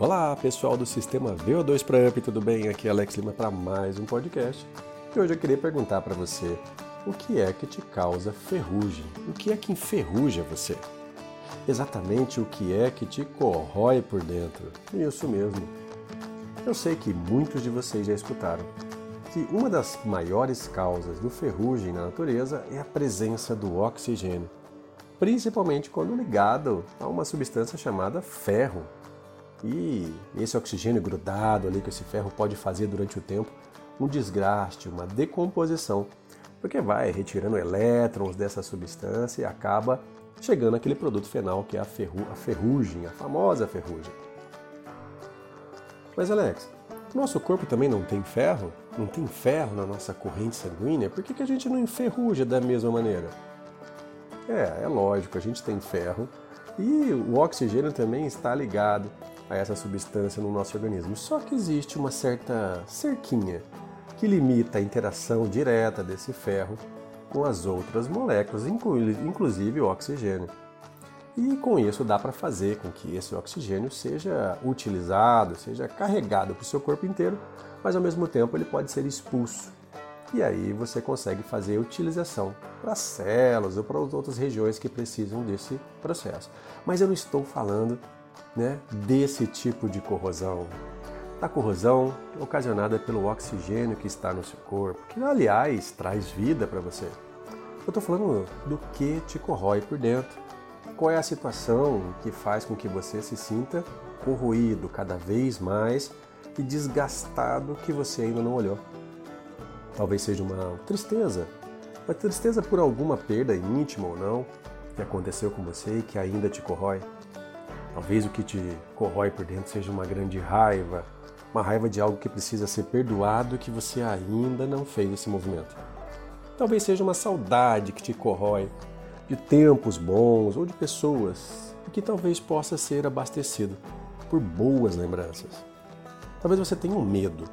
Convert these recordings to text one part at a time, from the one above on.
Olá, pessoal do sistema VO2 para Up, tudo bem? Aqui é Alex Lima para mais um podcast. E hoje eu queria perguntar para você o que é que te causa ferrugem? O que é que enferruja você? Exatamente o que é que te corrói por dentro? Isso mesmo. Eu sei que muitos de vocês já escutaram que uma das maiores causas do ferrugem na natureza é a presença do oxigênio, principalmente quando ligado a uma substância chamada ferro. E esse oxigênio grudado ali que esse ferro pode fazer durante o tempo um desgaste, uma decomposição, porque vai retirando elétrons dessa substância e acaba chegando aquele produto final que é a, ferru a ferrugem, a famosa ferrugem. Mas Alex, nosso corpo também não tem ferro? Não tem ferro na nossa corrente sanguínea? Por que, que a gente não enferruja da mesma maneira? É, é lógico, a gente tem ferro e o oxigênio também está ligado a essa substância no nosso organismo. Só que existe uma certa cerquinha que limita a interação direta desse ferro com as outras moléculas, inclusive o oxigênio. E com isso dá para fazer com que esse oxigênio seja utilizado, seja carregado para o seu corpo inteiro, mas ao mesmo tempo ele pode ser expulso. E aí você consegue fazer utilização para células ou para outras regiões que precisam desse processo. Mas eu não estou falando né, desse tipo de corrosão. A corrosão ocasionada pelo oxigênio que está no seu corpo, que aliás traz vida para você. Eu estou falando do que te corrói por dentro. Qual é a situação que faz com que você se sinta corroído cada vez mais e desgastado que você ainda não olhou? Talvez seja uma tristeza, uma tristeza por alguma perda íntima ou não que aconteceu com você e que ainda te corrói. Talvez o que te corrói por dentro seja uma grande raiva, uma raiva de algo que precisa ser perdoado e que você ainda não fez esse movimento. Talvez seja uma saudade que te corrói de tempos bons ou de pessoas e que talvez possa ser abastecido por boas lembranças. Talvez você tenha um medo,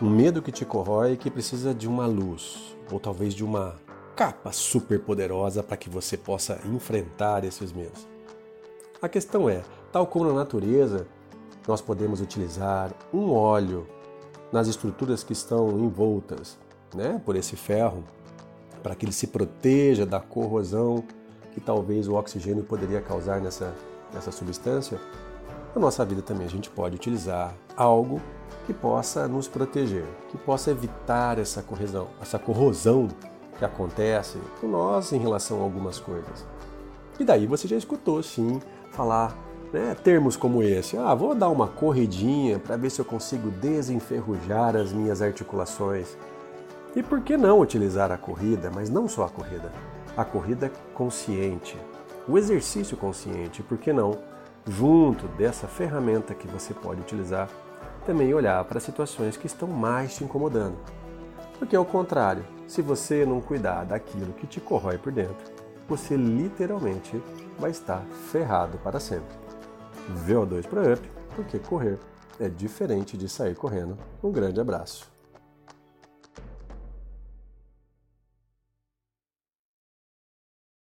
um medo que te corrói e que precisa de uma luz ou talvez de uma capa super poderosa para que você possa enfrentar esses medos. A questão é, tal como na natureza, nós podemos utilizar um óleo nas estruturas que estão envoltas né, por esse ferro, para que ele se proteja da corrosão que talvez o oxigênio poderia causar nessa, nessa substância, na nossa vida também a gente pode utilizar algo que possa nos proteger, que possa evitar essa corrosão, essa corrosão que acontece com nós em relação a algumas coisas. E daí você já escutou, sim, falar né, termos como esse. Ah, vou dar uma corridinha para ver se eu consigo desenferrujar as minhas articulações. E por que não utilizar a corrida, mas não só a corrida? A corrida consciente, o exercício consciente, por que não? Junto dessa ferramenta que você pode utilizar, também olhar para situações que estão mais te incomodando. Porque ao contrário, se você não cuidar daquilo que te corrói por dentro, você literalmente vai estar ferrado para sempre. VO2 para Up, porque correr é diferente de sair correndo. Um grande abraço.